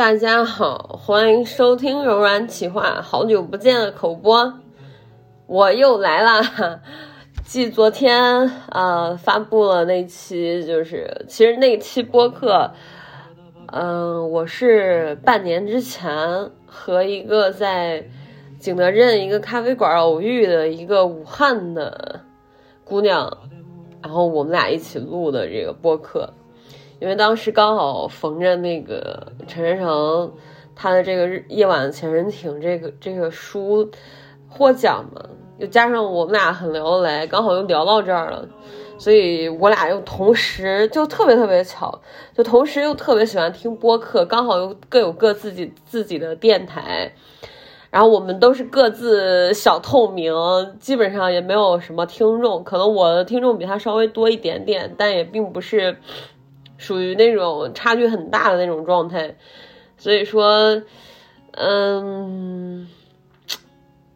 大家好，欢迎收听柔软企划，好久不见的口播，我又来啦。继昨天呃发布了那期，就是其实那期播客，嗯、我是半年之前和一个在景德镇一个咖啡馆偶遇的一个武汉的姑娘，然后我们俩一起录的这个播客。因为当时刚好逢着那个陈晨成他的这个夜晚潜人艇这个这个书获奖嘛，又加上我们俩很聊得来，刚好又聊到这儿了，所以我俩又同时就特别特别巧，就同时又特别喜欢听播客，刚好又各有各自己自己的电台。然后我们都是各自小透明，基本上也没有什么听众，可能我的听众比他稍微多一点点，但也并不是属于那种差距很大的那种状态，所以说，嗯，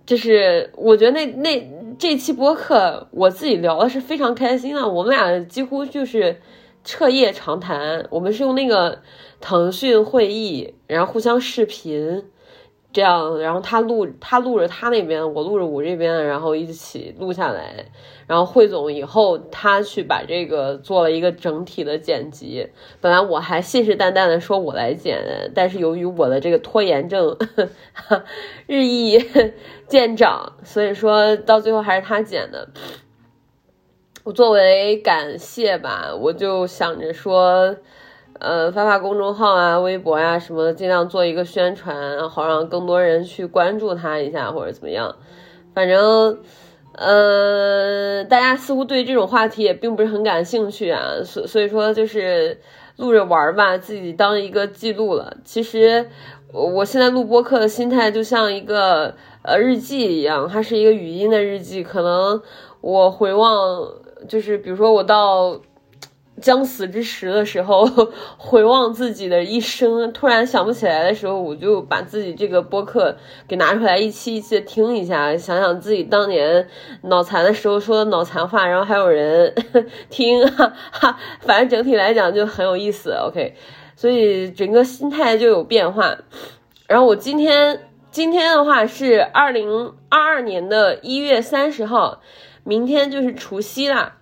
就是我觉得那那这期播客我自己聊的是非常开心的，我们俩几乎就是彻夜长谈，我们是用那个腾讯会议，然后互相视频。这样，然后他录他录着他那边，我录着我这边，然后一起录下来，然后汇总以后，他去把这个做了一个整体的剪辑。本来我还信誓旦旦的说我来剪，但是由于我的这个拖延症 日益 见长，所以说到最后还是他剪的。我作为感谢吧，我就想着说。呃，发发公众号啊、微博呀、什么的，尽量做一个宣传，好让更多人去关注他一下，或者怎么样。反正，呃，大家似乎对这种话题也并不是很感兴趣啊，所所以说就是录着玩吧，自己当一个记录了。其实我我现在录播客的心态就像一个呃日记一样，它是一个语音的日记。可能我回望，就是比如说我到。将死之时的时候，回望自己的一生，突然想不起来的时候，我就把自己这个播客给拿出来一期一期的听一下，想想自己当年脑残的时候说的脑残话，然后还有人 听，哈哈，反正整体来讲就很有意思。OK，所以整个心态就有变化。然后我今天今天的话是二零二二年的一月三十号，明天就是除夕啦。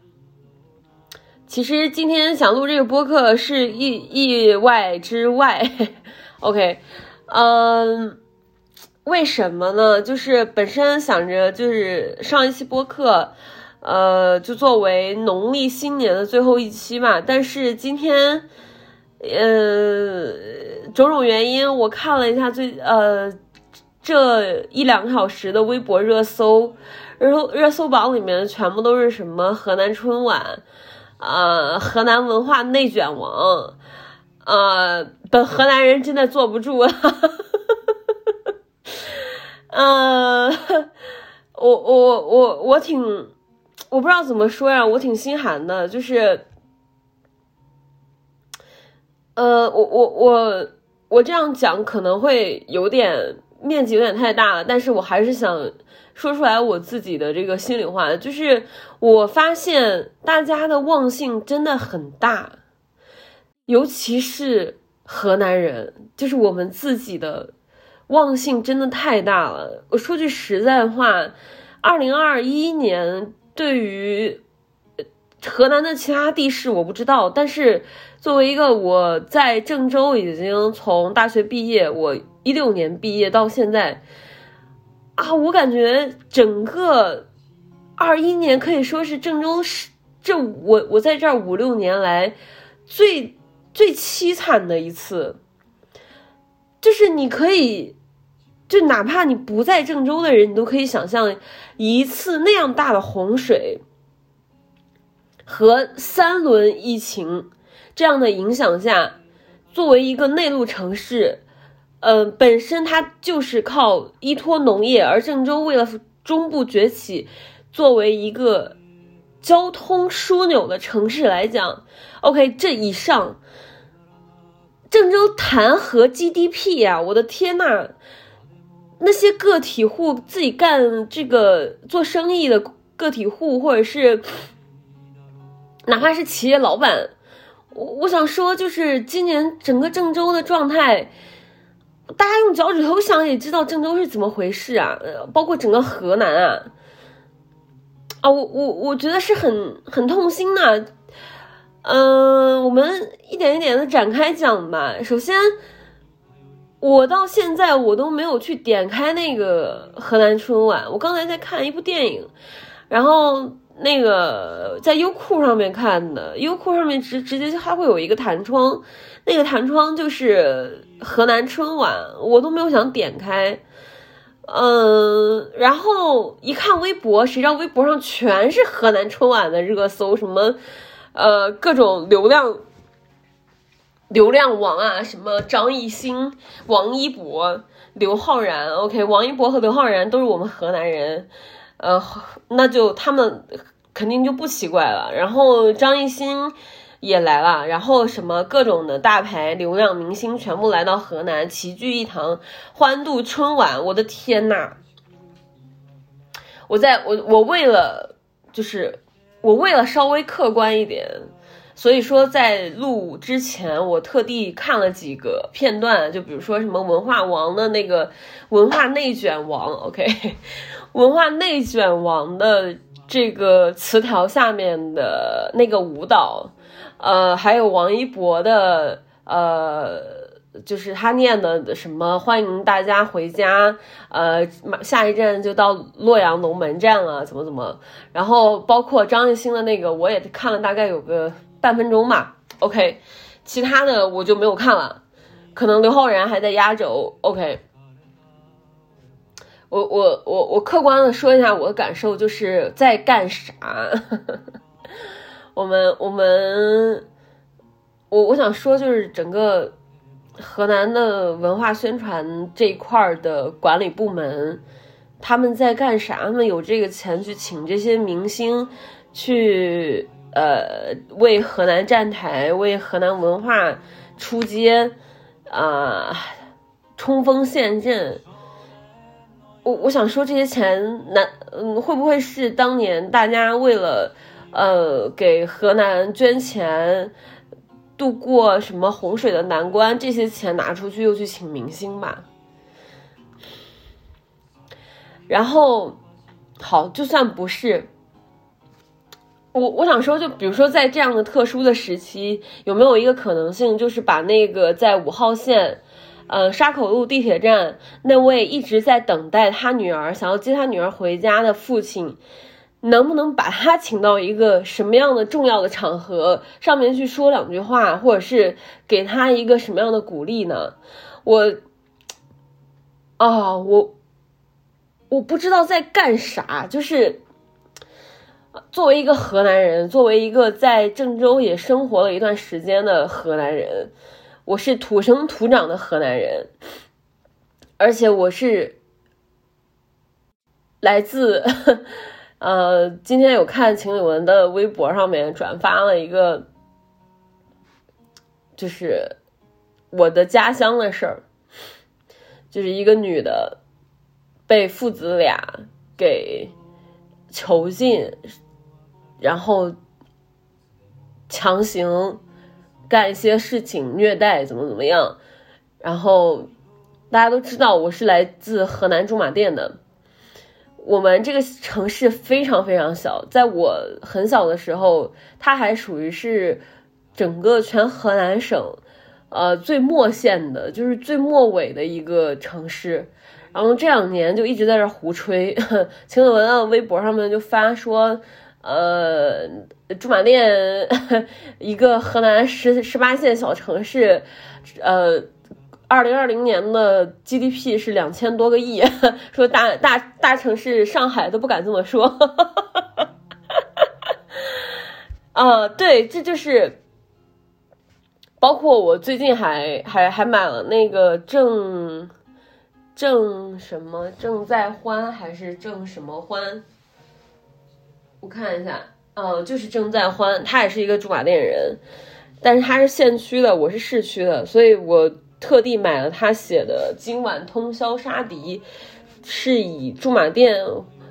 其实今天想录这个播客是意意外之外，OK，嗯，为什么呢？就是本身想着就是上一期播客，呃，就作为农历新年的最后一期嘛。但是今天，呃，种种原因，我看了一下最呃这一两个小时的微博热搜，热搜热搜榜里面全部都是什么河南春晚。呃，河南文化内卷王，呃，本河南人真的坐不住了。嗯，我我我我挺，我不知道怎么说呀，我挺心寒的，就是，呃，我我我我这样讲可能会有点面积有点太大了，但是我还是想。说出来我自己的这个心里话，就是我发现大家的忘性真的很大，尤其是河南人，就是我们自己的忘性真的太大了。我说句实在话，二零二一年对于河南的其他地市我不知道，但是作为一个我在郑州已经从大学毕业，我一六年毕业到现在。啊，我感觉整个二一年可以说是郑州市这我我在这五六年来最最凄惨的一次，就是你可以，就哪怕你不在郑州的人，你都可以想象一次那样大的洪水和三轮疫情这样的影响下，作为一个内陆城市。呃，本身它就是靠依托农业，而郑州为了中部崛起，作为一个交通枢纽的城市来讲，OK，这以上，郑州谈何 GDP 呀？我的天呐！那些个体户自己干这个做生意的个体户，或者是哪怕是企业老板，我我想说，就是今年整个郑州的状态，大家用脚趾头想也知道郑州是怎么回事啊，包括整个河南啊，啊，我我我觉得是很很痛心的，嗯，我们一点一点的展开讲吧，首先。我到现在我都没有去点开那个河南春晚。我刚才在看一部电影，然后那个在优酷上面看的，优酷上面直直接它会有一个弹窗，那个弹窗就是河南春晚，我都没有想点开。嗯，然后一看微博，谁知道微博上全是河南春晚的热搜，什么呃各种流量。流量王啊，什么张艺兴、王一博、刘昊然，OK，王一博和刘昊然都是我们河南人，呃，那就他们肯定就不奇怪了。然后张艺兴也来了，然后什么各种的大牌流量明星全部来到河南，齐聚一堂，欢度春晚。我的天呐！我在我我为了就是我为了稍微客观一点。所以说，在录之前，我特地看了几个片段，就比如说什么文化王的那个文化内卷王，OK，文化内卷王的这个词条下面的那个舞蹈，呃，还有王一博的，呃，就是他念的什么欢迎大家回家，呃，下一站就到洛阳龙门站了，怎么怎么，然后包括张艺兴的那个，我也看了大概有个。半分钟吧，OK，其他的我就没有看了，可能刘昊然还在压轴，OK，我我我我客观的说一下我的感受，就是在干啥？我们我们我我想说就是整个河南的文化宣传这一块的管理部门，他们在干啥？他们有这个钱去请这些明星去。呃，为河南站台，为河南文化出街，啊，冲锋陷阵。我我想说，这些钱，难，嗯，会不会是当年大家为了，呃，给河南捐钱，度过什么洪水的难关，这些钱拿出去又去请明星吧？然后，好，就算不是。我我想说，就比如说，在这样的特殊的时期，有没有一个可能性，就是把那个在五号线，呃，沙口路地铁站那位一直在等待他女儿、想要接他女儿回家的父亲，能不能把他请到一个什么样的重要的场合 上面去说两句话，或者是给他一个什么样的鼓励呢？我，啊，我，我不知道在干啥，就是。作为一个河南人，作为一个在郑州也生活了一段时间的河南人，我是土生土长的河南人，而且我是来自，呃，今天有看秦岭文的微博上面转发了一个，就是我的家乡的事儿，就是一个女的被父子俩给囚禁。然后强行干一些事情，虐待怎么怎么样？然后大家都知道我是来自河南驻马店的。我们这个城市非常非常小，在我很小的时候，它还属于是整个全河南省呃最末县的，就是最末尾的一个城市。然后这两年就一直在这胡吹，秦可文啊，微博上面就发说。呃，驻马店 一个河南十十八线小城市，呃，二零二零年的 GDP 是两千多个亿，说大大大城市上海都不敢这么说。啊，对，这就是包括我最近还还还买了那个正正什么正在欢还是正什么欢？我看一下，呃，就是正在欢，他也是一个驻马店人，但是他是县区的，我是市区的，所以我特地买了他写的《今晚通宵杀敌》，是以驻马店。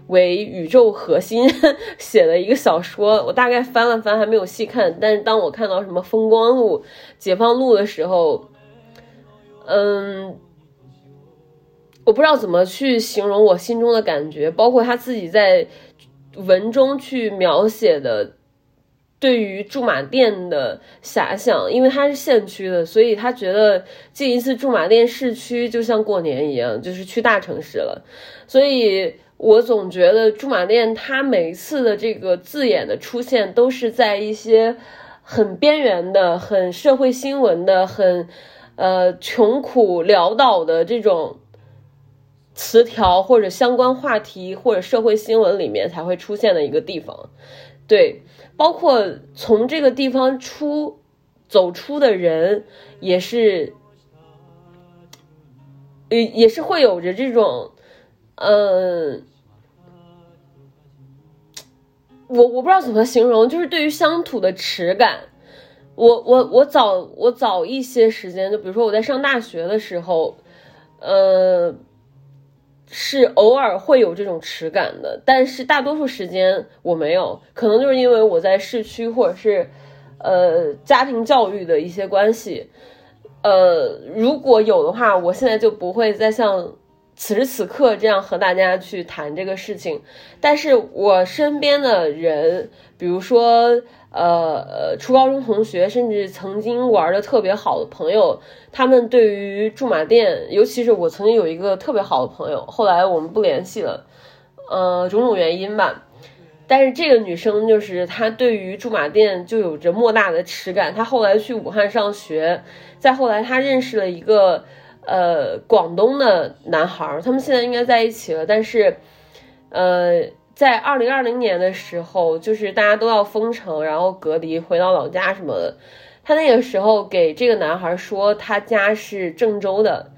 为宇宙核心 写的一个小说，我大概翻了翻，还没有细看。但是当我看到什么风光路、解放路的时候，嗯，我不知道怎么去形容我心中的感觉。包括他自己在文中去描写的对于驻马店的遐想，因为他是县区的，所以他觉得进一次驻马店市区就像过年一样，就是去大城市了，所以。我总觉得驻马店，它每一次的这个字眼的出现，都是在一些很边缘的、很社会新闻的、很呃穷苦潦倒的这种词条或者相关话题或者社会新闻里面才会出现的一个地方。对，包括从这个地方出走出的人，也是，也也是会有着这种，嗯。我我不知道怎么形容，就是对于乡土的耻感，我我我早我早一些时间，就比如说我在上大学的时候，呃，是偶尔会有这种耻感的，但是大多数时间我没有，可能就是因为我在市区或者是呃家庭教育的一些关系，呃，如果有的话，我现在就不会再像。此时此刻，这样和大家去谈这个事情，但是我身边的人，比如说，呃呃，初高中同学，甚至曾经玩的特别好的朋友，他们对于驻马店，尤其是我曾经有一个特别好的朋友，后来我们不联系了，呃，种种原因吧。但是这个女生就是她对于驻马店就有着莫大的耻感，她后来去武汉上学，再后来她认识了一个。呃，广东的男孩，他们现在应该在一起了。但是，呃，在二零二零年的时候，就是大家都要封城，然后隔离，回到老家什么的。他那个时候给这个男孩说，他家是郑州的。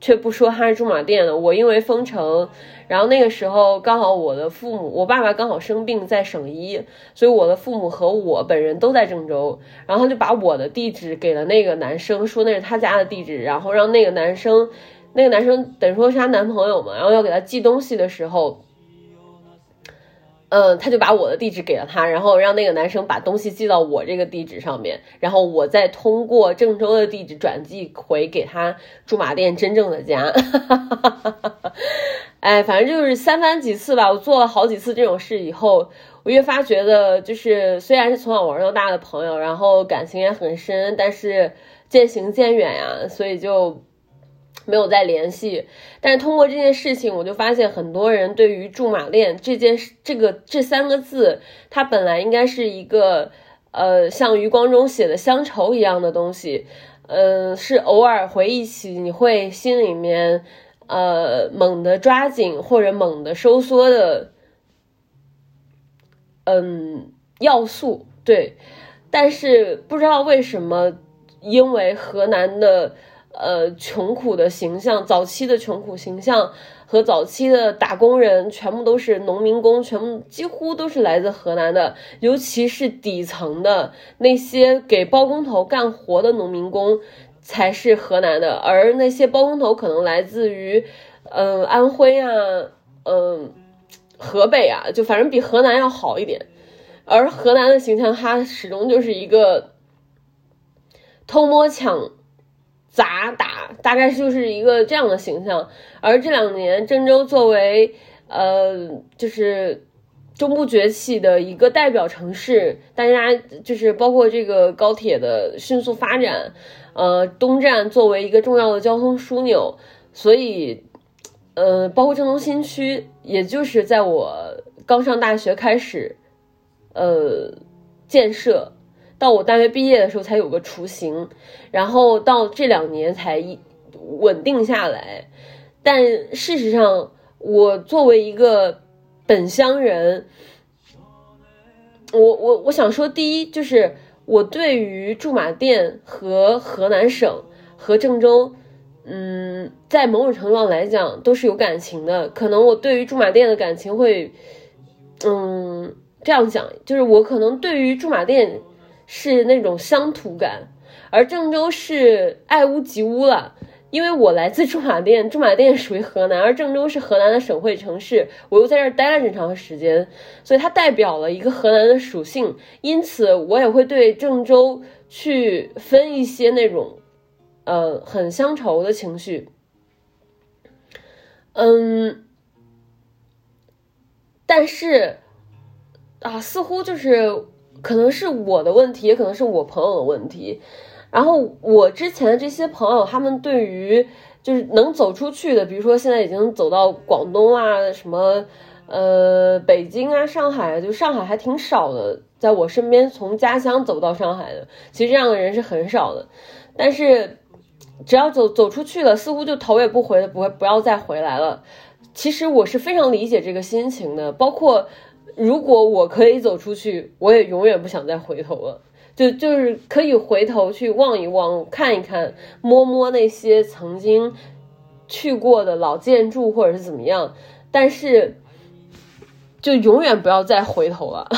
却不说他是驻马店的。我因为封城，然后那个时候刚好我的父母，我爸爸刚好生病在省医，所以我的父母和我本人都在郑州。然后他就把我的地址给了那个男生，说那是他家的地址，然后让那个男生，那个男生等于说是他男朋友嘛，然后要给他寄东西的时候。嗯，他就把我的地址给了他，然后让那个男生把东西寄到我这个地址上面，然后我再通过郑州的地址转寄回给他驻马店真正的家。哎，反正就是三番几次吧，我做了好几次这种事以后，我越发觉得，就是虽然是从小玩到大的朋友，然后感情也很深，但是渐行渐远呀，所以就。没有再联系，但是通过这件事情，我就发现很多人对于驻马店这件事，这个这三个字，它本来应该是一个，呃，像余光中写的乡愁一样的东西，嗯，是偶尔回忆起，你会心里面，呃，猛地抓紧或者猛地收缩的，嗯，要素对，但是不知道为什么，因为河南的。呃，穷苦的形象，早期的穷苦形象和早期的打工人，全部都是农民工，全部几乎都是来自河南的，尤其是底层的那些给包工头干活的农民工，才是河南的，而那些包工头可能来自于，嗯，安徽啊，嗯，河北啊，就反正比河南要好一点，而河南的形象，它始终就是一个偷摸抢。砸打大概就是一个这样的形象，而这两年郑州作为呃就是中部崛起的一个代表城市，大家就是包括这个高铁的迅速发展，呃东站作为一个重要的交通枢纽，所以呃包括郑东新区，也就是在我刚上大学开始呃建设。到我大学毕业的时候才有个雏形，然后到这两年才一稳定下来。但事实上，我作为一个本乡人，我我我想说，第一就是我对于驻马店和河南省和郑州，嗯，在某种程度上来讲都是有感情的。可能我对于驻马店的感情会，嗯，这样讲，就是我可能对于驻马店是那种乡土感，而郑州是爱屋及乌了。因为我来自 驻马店，驻马店属于河南，而郑州是河南的省会城市，我又在这儿待了这么长时间，所以它代表了一个河南的属性，因此我也会对郑州去分一些那种，呃，很乡愁的情绪。嗯，但是啊，似乎就是可能是我的问题，也可能是我朋友的问题。然后我之前的这些朋友，他们对于就是能走出去的，比如说现在已经走到广东啊，什么呃北京啊、上海，就上海还挺少的，在我身边从家乡走到上海的，其实这样的人是很少的。但是只要走走出去了，似乎就头也不回的不会不要再回来了。其实我是非常理解这个心情的，包括如果我可以走出去，我也永远不想再回头了。就就是可以回头去望一望，看一看，摸摸那些曾经去过的老建筑，或者是怎么样，但是就永远不要再回头了，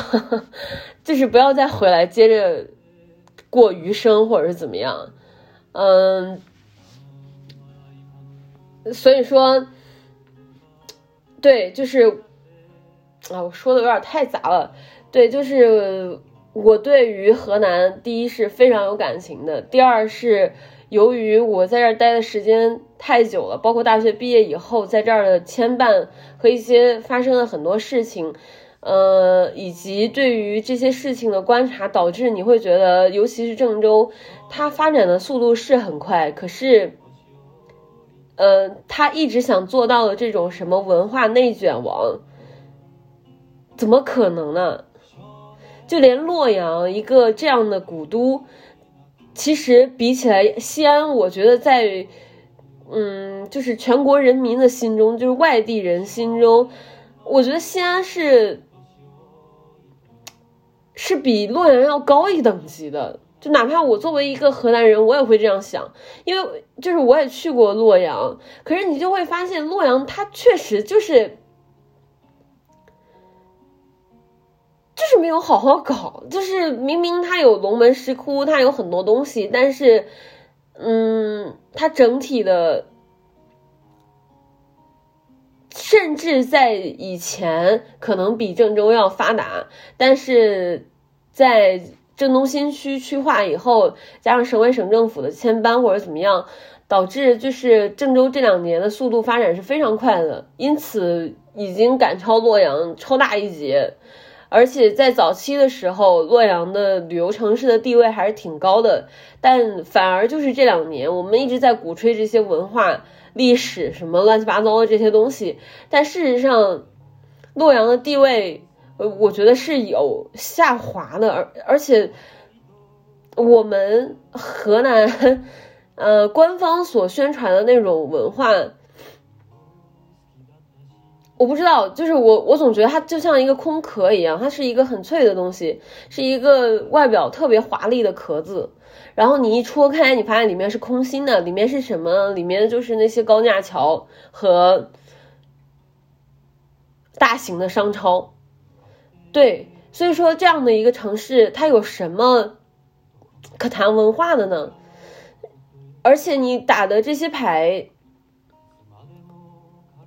就是不要再回来接着过余生，或者是怎么样，嗯，所以说，对，就是啊，我说的有点太杂了，对，就是。我对于河南，第一是非常有感情的，第二是由于我在这儿待的时间太久了，包括大学毕业以后在这儿的牵绊和一些发生了很多事情，呃，以及对于这些事情的观察，导致你会觉得，尤其是郑州，它发展的速度是很快，可是，呃，他一直想做到的这种什么文化内卷王，怎么可能呢？就连洛阳一个这样的古都，其实比起来西安，我觉得在，嗯，就是全国人民的心中，就是外地人心中，我觉得西安是是比洛阳要高一等级的。就哪怕我作为一个河南人，我也会这样想，因为就是我也去过洛阳，可是你就会发现，洛阳它确实就是。就是没有好好搞，就是明明它有龙门石窟，它有很多东西，但是，嗯，它整体的，甚至在以前可能比郑州要发达，但是在郑东新区区划以后，加上省委省政府的迁搬或者怎么样，导致就是郑州这两年的速度发展是非常快的，因此已经赶超洛阳，超大一截。而且在早期的时候，洛阳的旅游城市的地位还是挺高的，但反而就是这两年，我们一直在鼓吹这些文化、历史什么乱七八糟的这些东西，但事实上，洛阳的地位，呃，我觉得是有下滑的，而而且，我们河南，呃，官方所宣传的那种文化。我不知道，就是我，我总觉得它就像一个空壳一样，它是一个很脆的东西，是一个外表特别华丽的壳子。然后你一戳开，你发现里面是空心的，里面是什么？里面就是那些高架桥和大型的商超。对，所以说这样的一个城市，它有什么可谈文化的呢？而且你打的这些牌。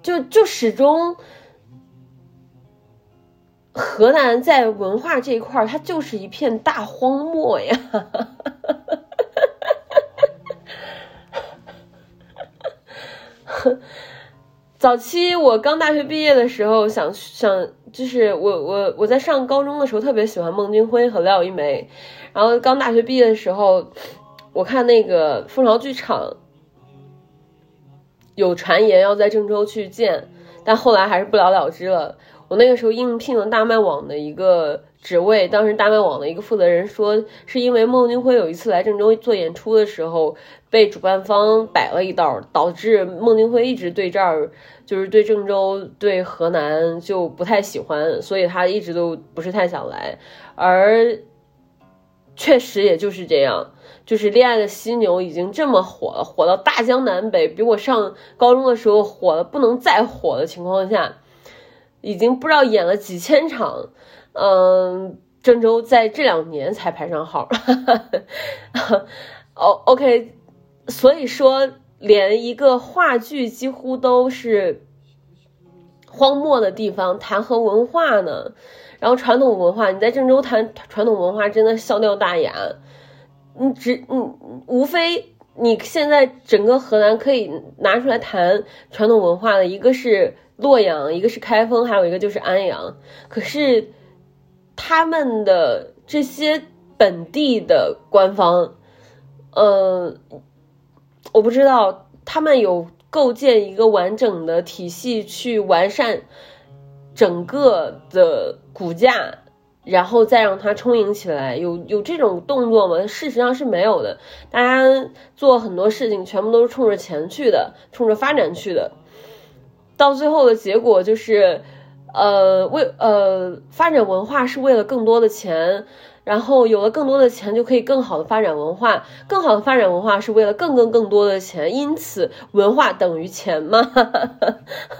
就就始终，河南在文化这一块儿，它就是一片大荒漠呀。早期我刚大学毕业的时候，想想就是我我我在上高中的时候特别喜欢孟京辉和廖一梅，然后刚大学毕业的时候，我看那个蜂巢剧场。有传言要在郑州去建，但后来还是不了了之了。我那个时候应聘了大麦网的一个职位，当时大麦网的一个负责人说，是因为孟京辉有一次来郑州做演出的时候，被主办方摆了一道，导致孟京辉一直对这儿，就是对郑州、对河南就不太喜欢，所以他一直都不是太想来。而确实也就是这样，就是《恋爱的犀牛》已经这么火了，火到大江南北，比我上高中的时候火的不能再火的情况下，已经不知道演了几千场。嗯，郑州在这两年才排上号。哦，OK，所以说连一个话剧几乎都是荒漠的地方，谈何文化呢？然后传统文化，你在郑州谈传统文化真的笑掉大牙。你只你无非你现在整个河南可以拿出来谈传统文化的一个是洛阳，一个是开封，还有一个就是安阳。可是他们的这些本地的官方，呃，我不知道他们有构建一个完整的体系去完善整个的。骨架，然后再让它充盈起来，有有这种动作吗？事实上是没有的。大家做很多事情，全部都是冲着钱去的，冲着发展去的。到最后的结果就是，呃，为呃发展文化是为了更多的钱。然后有了更多的钱，就可以更好的发展文化，更好的发展文化是为了更更更多的钱，因此文化等于钱嘛。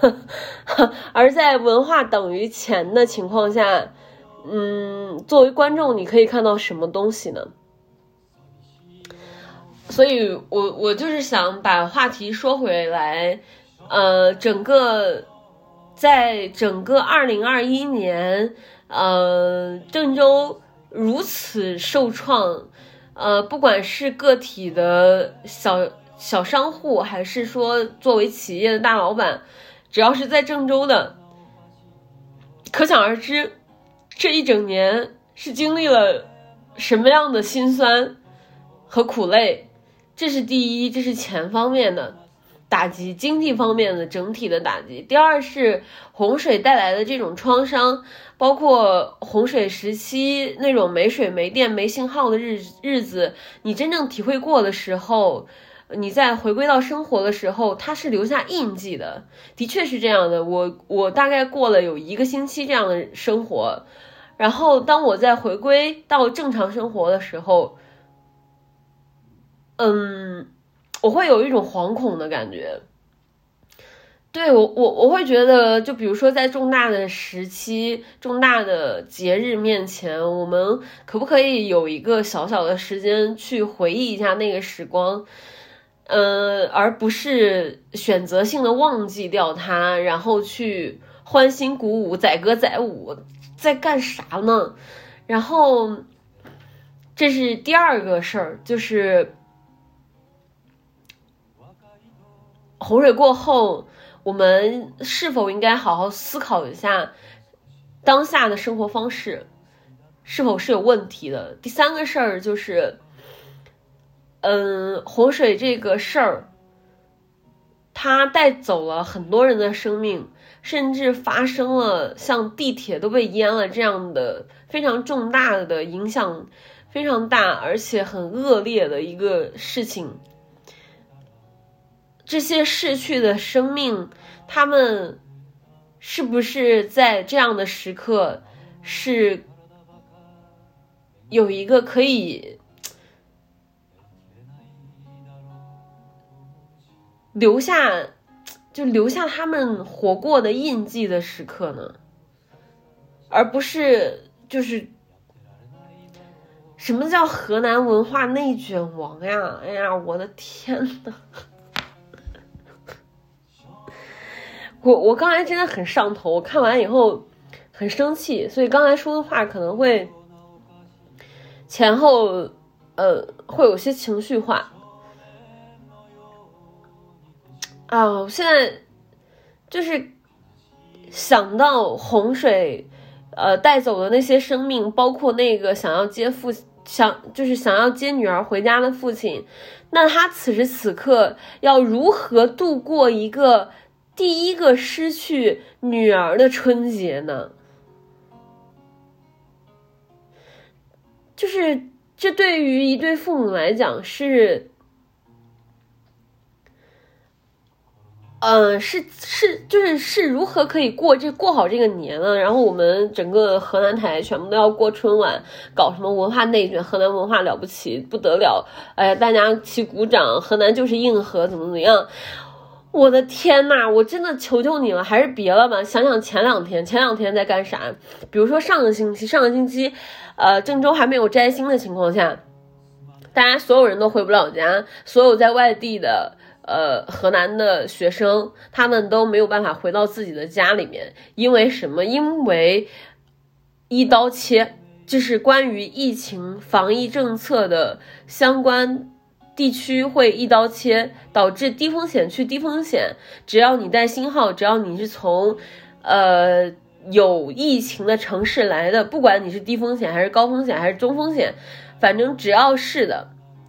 而在文化等于钱的情况下，嗯，作为观众，你可以看到什么东西呢？所以我我就是想把话题说回来，呃，整个在整个二零二一年，呃，郑州。如此受创，呃，不管是个体的小小商户，还是说作为企业的大老板，只要是在郑州的，可想而知，这一整年是经历了什么样的辛酸和苦累。这是第一，这是钱方面的。打击经济方面的整体的打击。第二是洪水带来的这种创伤，包括洪水时期那种没水、没电、没信号的日日子，你真正体会过的时候，你在回归到生活的时候，它是留下印记的。的确是这样的。我我大概过了有一个星期这样的生活，然后当我在回归到正常生活的时候，嗯。我会有一种惶恐的感觉，对我我我会觉得，就比如说在重大的时期、重大的节日面前，我们可不可以有一个小小的时间去回忆一下那个时光，呃，而不是选择性的忘记掉它，然后去欢欣鼓舞、载歌载舞，在干啥呢？然后这是第二个事儿，就是。洪水过后，我们是否应该好好思考一下当下的生活方式是否是有问题的？第三个事儿就是，嗯，洪水这个事儿，它带走了很多人的生命，甚至发生了像地铁都被淹了这样的非常重大的影响，非常大而且很恶劣的一个事情。这些逝去的生命，他们是不是在这样的时刻是有一个可以留下，就留下他们活过的印记的时刻呢？而不是就是什么叫河南文化内卷王呀？哎呀，我的天呐！我我刚才真的很上头，我看完以后很生气，所以刚才说的话可能会前后呃会有些情绪化啊！我现在就是想到洪水呃带走的那些生命，包括那个想要接父想就是想要接女儿回家的父亲，那他此时此刻要如何度过一个？第一个失去女儿的春节呢，就是这对于一对父母来讲是嗯，是是，就是是如何可以过这过好这个年呢？然后我们整个河南台全部都要过春晚，搞什么文化内卷，河南文化了不起不得了，哎呀，大家齐鼓掌，河南就是硬核，怎么怎么样？我的天呐，我真的求求你了，还是别了吧。想想前两天，前两天在干啥？比如说上个星期，上个星期，呃，郑州还没有摘星的情况下，大家所有人都回不了家，所有在外地的。呃，河南的学生他们都没有办法回到自己的家里面，因为什么？因为一刀切，就是关于疫情防疫政策的相关地区会一刀切，导致低风险区低风险，只要你带星号，只要你是从呃有疫情的城市来的，不管你是低风险还是高风险还是中风险，反正只要是的。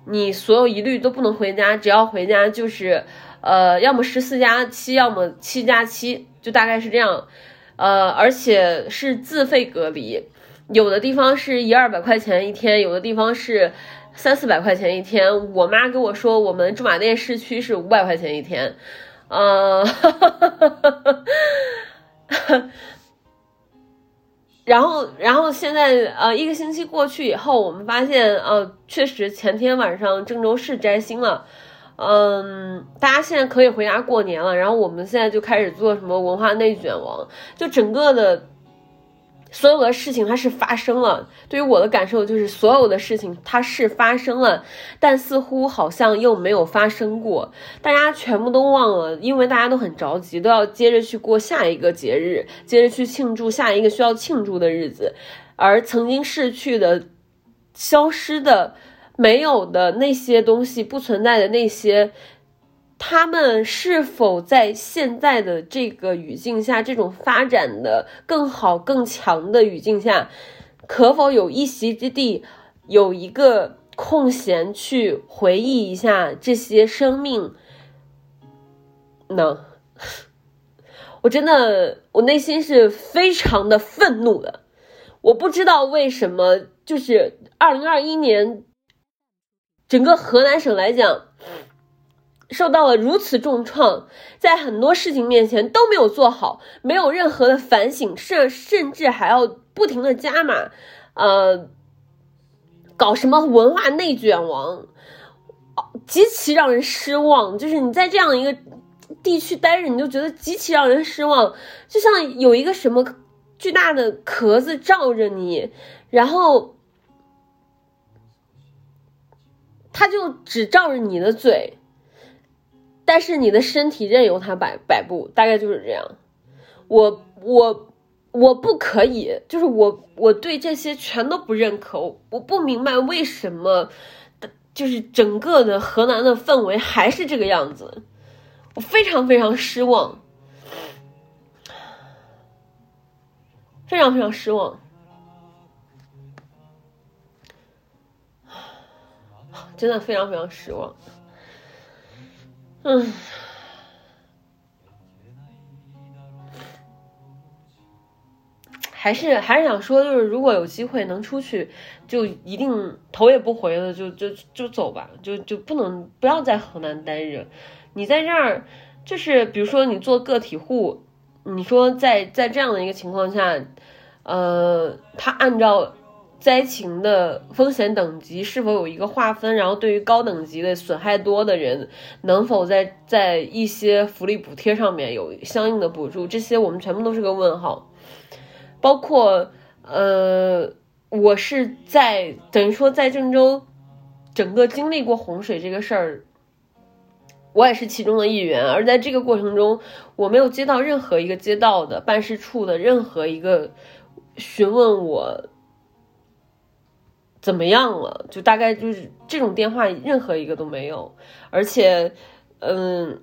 你所有一律都不能回家，只要回家就是，呃，要么十四加七，要么七加七，就大概是这样，呃，而且是自费隔离，有的地方是一二百块钱一天，有的地方是三四百块钱一天。我妈跟我说，我们驻马店市区是五百块钱一天，呃。然后，然后现在，呃，一个星期过去以后，我们发现，呃，确实前天晚上郑州市摘星了，嗯，大家现在可以回家过年了。然后我们现在就开始做什么文化内卷王，就整个的。所有的事情它是发生了，对于我的感受就是所有的事情它是发生了，但似乎好像又没有发生过。大家全部都忘了，因为大家都很着急，都要接着去过下一个节日，接着去庆祝下一个需要庆祝的日子，而曾经逝去的、消失的、没有的那些东西，不存在的那些。他们是否在现在的这个语境下，这种发展的更好、更强的语境下，可否有一席之地，有一个空闲去回忆一下这些生命呢？我真的，我内心是非常的愤怒的。我不知道为什么，就是二零二一年，整个河南省来讲。受到了如此重创，在很多事情面前都没有做好，没有任何的反省，甚甚至还要不停的加码，呃，搞什么文化内卷王，极其让人失望。就是你在这样一个地区待着，你就觉得极其让人失望，就像有一个什么巨大的壳子罩着你，然后他就只罩着你的嘴。但是你的身体任由它摆摆布，大概就是这样。我我我不可以，就是我我对这些全都不认可。我不明白为什么，就是整个的河南的氛围还是这个样子，我非常非常失望，非常非常失望，真的非常非常失望。嗯，还是还是想说，就是如果有机会能出去，就一定头也不回的就就就走吧，就就不能不要在河南待着。你在这儿，就是比如说你做个体户，你说在在这样的一个情况下，呃，他按照。灾情的风险等级是否有一个划分？然后对于高等级的损害多的人，能否在在一些福利补贴上面有相应的补助？这些我们全部都是个问号。包括呃，我是在等于说在郑州整个经历过洪水这个事儿，我也是其中的一员。而在这个过程中，我没有接到任何一个街道的办事处的任何一个询问我。怎么样了？就大概就是这种电话，任何一个都没有。而且，嗯，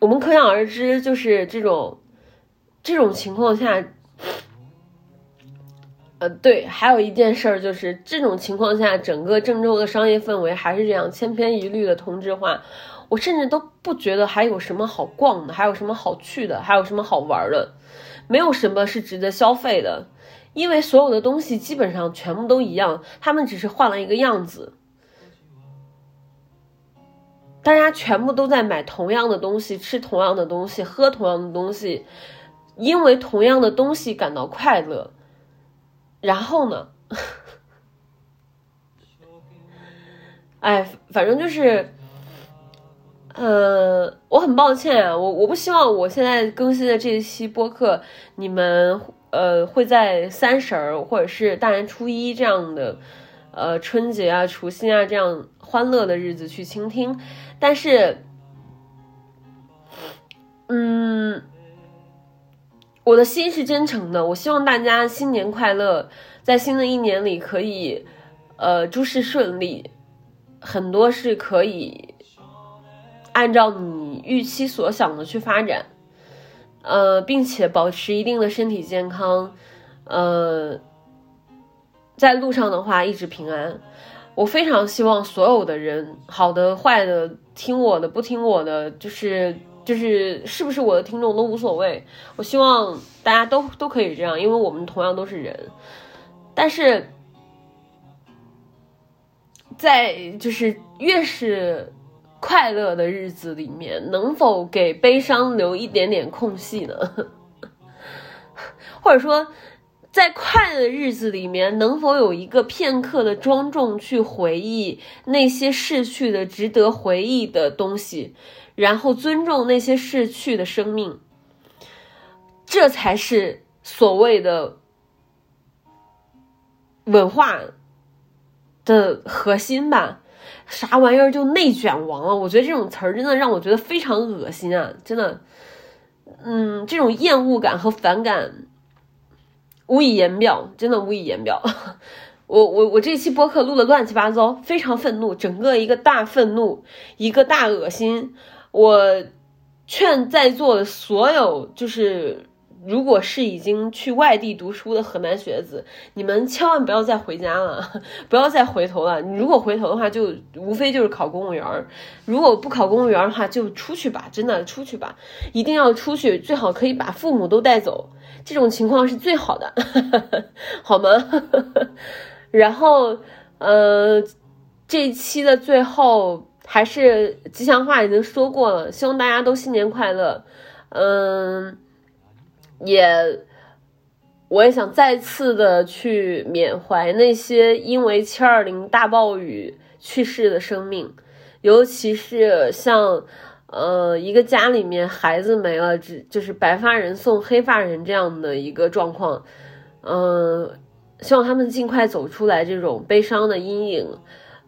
我们可想而知，就是这种这种情况下，呃，对，还有一件事儿，就是这种情况下，整个郑州的商业氛围还是这样千篇一律的同质化。我甚至都不觉得还有什么好逛的，还有什么好去的，还有什么好玩的，没有什么是值得消费的。因为所有的东西基本上全部都一样，他们只是换了一个样子。大家全部都在买同样的东西，吃同样的东西，喝同样的东西，因为同样的东西感到快乐。然后呢？哎，反正就是，呃，我很抱歉啊，我我不希望我现在更新的这一期播客，你们呃会在三十儿或者是大年初一这样的，呃春节啊、除夕啊这样欢乐的日子去倾听，但是，嗯，我的心是真诚的，我希望大家新年快乐，在新的一年里可以，呃，诸事顺利。很多是可以按照你预期所想的去发展，呃，并且保持一定的身体健康，呃，在路上的话一直平安。我非常希望所有的人，好的坏的，听我的不听我的，就是就是是不是我的听众都无所谓。我希望大家都都可以这样，因为我们同样都是人，但是。在就是越是快乐的日子里面，能否给悲伤留一点点空隙呢？或者说，在快乐的日子里面，能否有一个片刻的庄重去回忆那些逝去的、值得回忆的东西，然后尊重那些逝去的生命？这才是所谓的文化。的核心吧，啥玩意儿就内卷王了？我觉得这种词儿真的让我觉得非常恶心啊！真的，嗯，这种厌恶感和反感无以言表，真的无以言表。我我我这期播客录的乱七八糟，非常愤怒，整个一个大愤怒，一个大恶心。我劝在座的所有就是。如果是已经去外地读书的河南学子，你们千万不要再回家了，不要再回头了。你如果回头的话，就无非就是考公务员；如果不考公务员的话，就出去吧，真的出去吧，一定要出去，最好可以把父母都带走，这种情况是最好的，好吗？然后，呃，这一期的最后还是吉祥话已经说过了，希望大家都新年快乐，嗯。也，我也想再次的去缅怀那些因为七二零大暴雨去世的生命，尤其是像，呃，一个家里面孩子没了，只就是白发人送黑发人这样的一个状况，嗯，希望他们尽快走出来这种悲伤的阴影，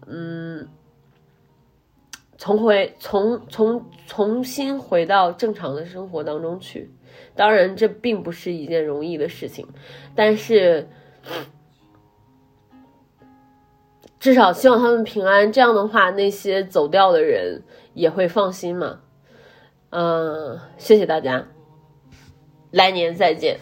嗯，重回重重重新回到正常的生活当中去。当然，这并不是一件容易的事情，但是至少希望他们平安。这样的话，那些走掉的人也会放心嘛。嗯，谢谢大家，来年再见。